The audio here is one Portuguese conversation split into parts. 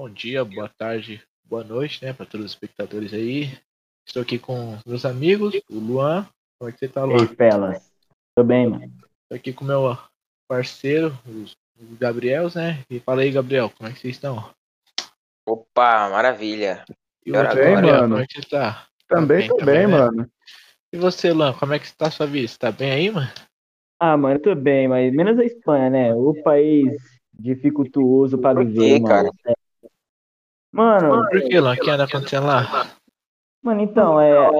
bom dia, boa tarde, boa noite, né, para todos os espectadores aí. Estou aqui com meus amigos, o Luan. Como é que você tá, Luan? Ei, Pelas. Tô bem, mano. Estou aqui com o meu parceiro, o Gabriel, né? E fala aí, Gabriel, como é que vocês estão? Opa, maravilha. E Cara, você, bem, Gabriel, mano. Como é que você tá? Também Tá tô bem, bem, né? mano. E você, Luan, como é que está a sua vida? Você tá bem aí, mano? Ah, mano, eu tô bem, mas menos a Espanha, né? O país dificultuoso pra Por viver, mano. É. Mano, Por que, Luan? O que anda acontecendo lá? mano, então, é.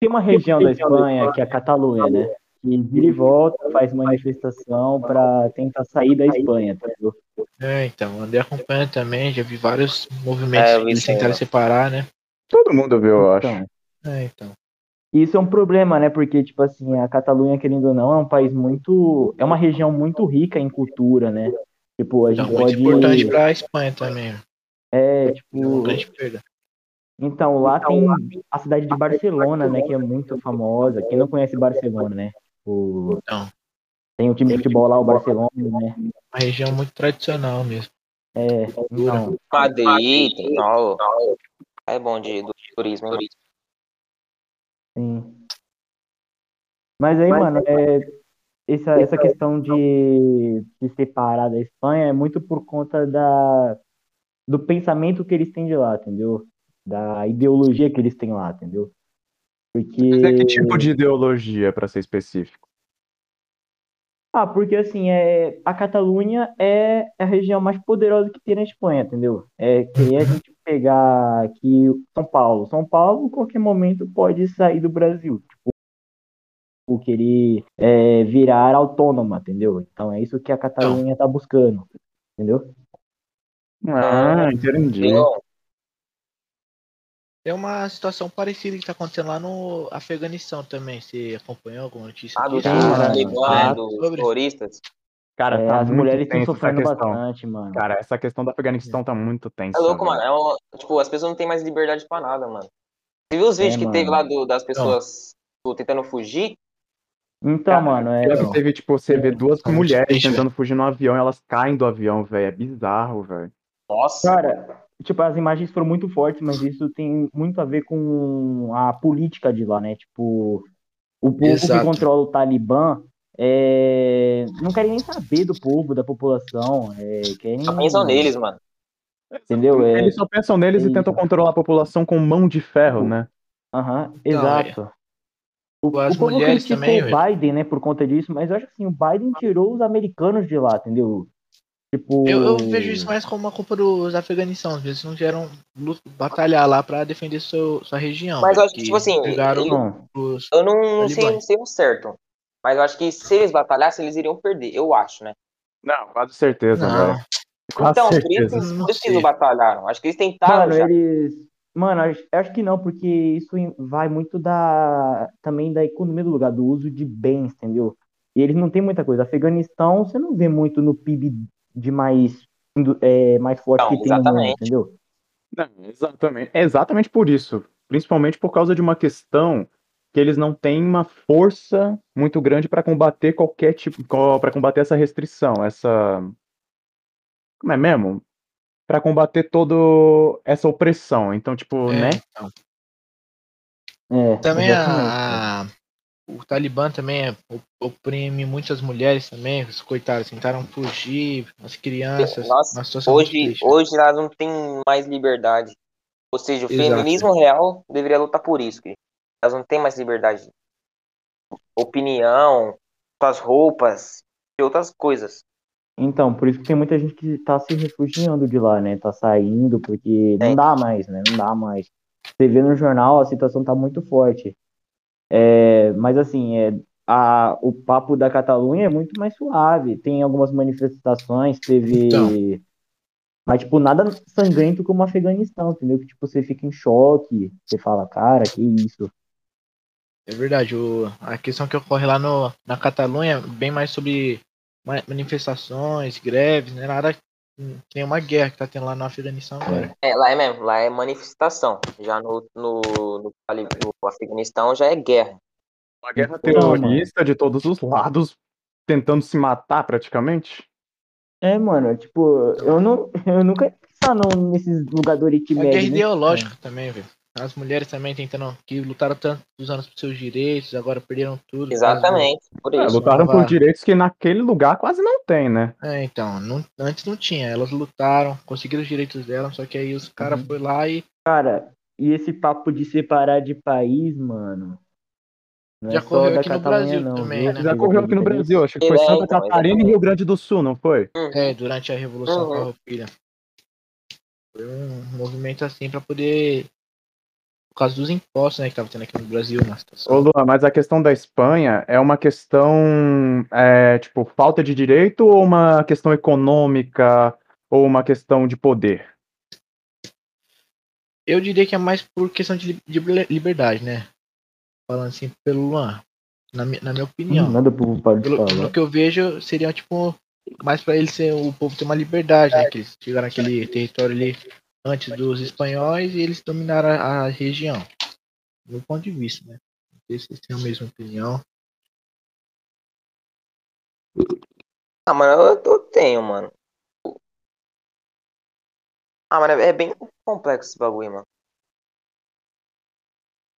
Tem uma região da Espanha que é a Catalunha, né? Que vira e volta, faz manifestação pra tentar sair da Espanha, tá entendeu? É, então, andei acompanhando também, já vi vários movimentos É, que eles tentaram ó. separar, né? Todo mundo viu, eu acho. Então, É, então. isso é um problema, né? Porque, tipo assim, a Catalunha, querendo ou não, é um país muito. É uma região muito rica em cultura, né? Tipo, a Então, gente muito pode. importante pra Espanha também. É, É tipo. grande perda. Então, lá tem a cidade de Barcelona, né, que é muito famosa. Quem não conhece Barcelona, né? O... Então. Tem o time de futebol lá, o Barcelona, né? Uma região muito tradicional mesmo. É, então, Madrid, tem ó, É bom de do turismo, hein? sim. Mas aí, mano, é, essa, essa questão de se separar da Espanha é muito por conta da, do pensamento que eles têm de lá, entendeu? Da ideologia que eles têm lá, entendeu? Porque... Mas é que tipo de ideologia, pra ser específico? Ah, porque assim, é, a Catalunha é a região mais poderosa que tem na Espanha, entendeu? É que a gente pegar aqui São Paulo. São Paulo, qualquer momento, pode sair do Brasil. Tipo, querer é, virar autônoma, entendeu? Então é isso que a Catalunha tá buscando, entendeu? Ah, entendi. Tem- Tem uma situação parecida que tá acontecendo lá no Afeganistão também. Você acompanhou alguma notícia Ah, dos dos sobre- terroristas. Cara, É, tá as muito mulheres estão sofrendo bastante, mano. Cara, essa questão do Afeganistão tá muito tensa. É louco, mano. É uma- tipo, as pessoas não têm mais liberdade pra nada, mano. Você viu os vídeos que mano. teve lá do- das pessoas tipo, tentando fugir? Então, Cara, mano, é. Que teve, tipo, você vê duas Tá mulheres tentando fugir no avião e elas caem do avião, velho. É bizarro, velho. Nossa. Cara, tipo, as imagens foram muito fortes, mas isso tem muito a ver com a política de lá, né? Tipo, o povo Exato. que controla o Talibã é, não querem nem saber do povo, da população. É, querem, Só pensam neles, mano. Entendeu? É, Eles só pensam neles e Isso. tentam controlar a população com mão de ferro, né? aham, Não, exato. O, As o povo mulheres também, o. Biden, né, por conta disso, mas eu acho que assim, o Biden tirou os americanos de lá, entendeu? Tipo. Eu, eu vejo isso mais como uma culpa dos Afeganistão. Às vezes não vieram batalhar lá pra defender seu, sua região. Mas eu velho, acho que, tipo assim, Não. pros- Eu não, não sei, não sei o certo. Mas eu acho que se eles batalhassem, eles iriam perder. Eu acho, né? Não, quase certeza, Não. Quase então, por certeza. isso, por isso que eles não batalharam. Acho que eles tentaram Mano, já. eles. Mano, acho, acho que não, porque isso vai muito da também da economia do lugar, do uso de bens, entendeu? E eles não têm muita coisa. Afeganistão, você não vê muito no PIB de mais, é, mais forte Não, que tem no mundo, exatamente. entendeu? Não, exatamente. É exatamente por isso. Principalmente por causa de uma questão que eles não têm uma força muito grande para combater qualquer tipo, para combater essa restrição, essa como é mesmo? Para combater toda essa opressão. Então, tipo, É, né? então. É, Também exatamente. a- o Talibã também é- oprime muitas mulheres também, os coitados tentaram fugir, as crianças, Nossa, Hoje, hoje elas não têm mais liberdade. Ou seja, o Exato. feminismo real deveria lutar por isso. que Elas não têm mais liberdade. Opinião, suas roupas e outras coisas. Então, por isso que tem muita gente que tá se refugiando de lá, né? Tá saindo, porque não É. dá mais, né? Não dá mais. Você vê no jornal, a situação tá muito forte. É, mas assim, é, a, o papo da Catalunha é muito mais suave. Tem algumas manifestações, teve. Então. Mas, tipo, nada sangrento como o Afeganistão, entendeu? Que, tipo, você fica em choque, você fala, cara, que isso. É verdade, o, a questão que ocorre lá no, na Catalunha é bem mais sobre ma- manifestações, greves, né? Nada que nem uma guerra que tá tendo lá no Afeganistão agora. É, lá é mesmo, lá é manifestação. Já no, no, no, no Afeganistão já é guerra. Uma guerra terrorista de todos os lados, tentando se matar praticamente. É, mano, tipo, eu, não, eu nunca lutando nesses lugares do Oriente É Médio. guerra né? ideológica também, velho. As mulheres também tentando, que lutaram tantos anos por seus direitos, agora perderam tudo. por Exatamente, por É, isso. lutaram por direitos que naquele lugar quase não tem, né? É, então, não- antes não tinha. Elas lutaram, conseguiram os direitos delas, só que aí os caras Uhum. foram lá e Cara, e esse papo de separar de país, mano. Não Já é correu aqui no Catalunha, Brasil não, também, né? Já correu aqui no diferença. Brasil, acho que foi É, Santa então, Catarina e. Rio Grande do Sul, não foi? É, durante a Revolução Uhum. Farroupilha. Foi um movimento assim pra poder. Por causa dos impostos, né, que tava tendo aqui no Brasil na Ô, situação. Luan, mas a questão da Espanha é uma questão, é, tipo, falta de direito ou uma questão econômica ou uma questão de poder? Eu diria que é mais por questão de de liberdade, né? Falando assim pelo Luan. Na, na minha opinião. Hum, Manda pro Paulo Pelo, falar. pelo que eu vejo, seria tipo. Mais pra ele ser o povo ter uma liberdade, né? Que eles chegaram naquele território ali antes dos espanhóis e eles dominaram a, a região. Do meu ponto de vista, né? Não sei se vocês têm a mesma opinião. Ah, mano, eu, eu tenho, mano. Ah, mano, é bem complexo esse bagulho, mano.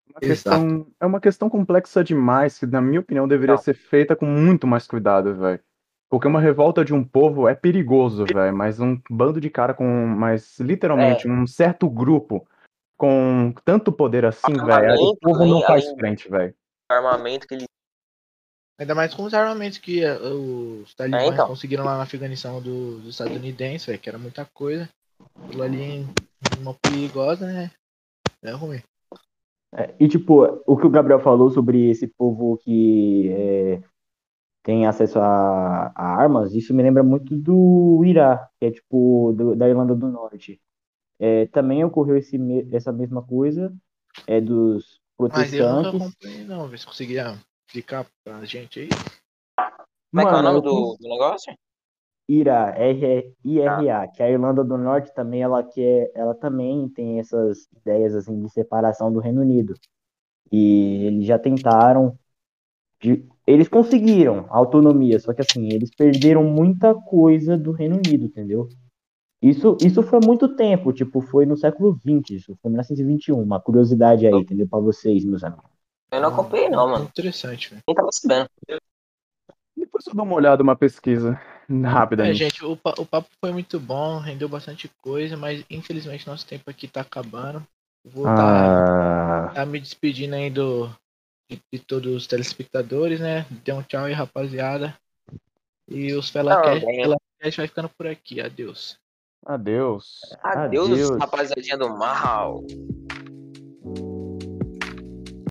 Uma Exato. questão, é uma questão complexa demais, que na minha opinião deveria Não. ser feita com muito mais cuidado, velho. Porque uma revolta de um povo é perigoso, velho, mas um bando de cara com, mas literalmente um certo grupo com tanto poder assim, velho, o povo não faz frente, velho. Armamento que ele. Ainda mais com os armamentos que eh, os talibãs então. conseguiram lá na Afeganistão do- dos estadunidenses, velho, que era muita coisa. Aquilo ali em uma perigosa, né? É ruim. É, e tipo, o que o Gabriel falou sobre esse povo que é, tem acesso a, a armas, isso me lembra muito do Irá, que é tipo do- da Irlanda do Norte. É, também ocorreu esse, essa mesma coisa é dos Mas eu nunca protestantes. não. Vê se conseguia explicar pra gente aí. Como é que é o nome do, do negócio? IRA, R-I-R-A, que a Irlanda do Norte também ela quer, ela também tem essas ideias assim de separação do Reino Unido. E eles já tentaram de- eles conseguiram autonomia, só que assim, eles perderam muita coisa do Reino Unido, entendeu? Isso, isso foi muito tempo, tipo, foi no século XX, isso foi em 1921, uma curiosidade aí, entendeu? Pra vocês, meus amigos. Eu não acompanhei, não, mano. Interessante, velho. Nem tava sabendo. Depois eu dou uma olhada, uma pesquisa É, rapidamente. gente, o, pa- o papo foi muito bom, rendeu bastante coisa, mas infelizmente nosso tempo aqui tá acabando. Vou estar Ah, tá me despedindo aí do, de, de todos os telespectadores, né? Dê um tchau aí, rapaziada. E os Felacast bem. Felacast vai ficando por aqui. Adeus. adeus. Adeus, Adeus. rapaziadinha do mal.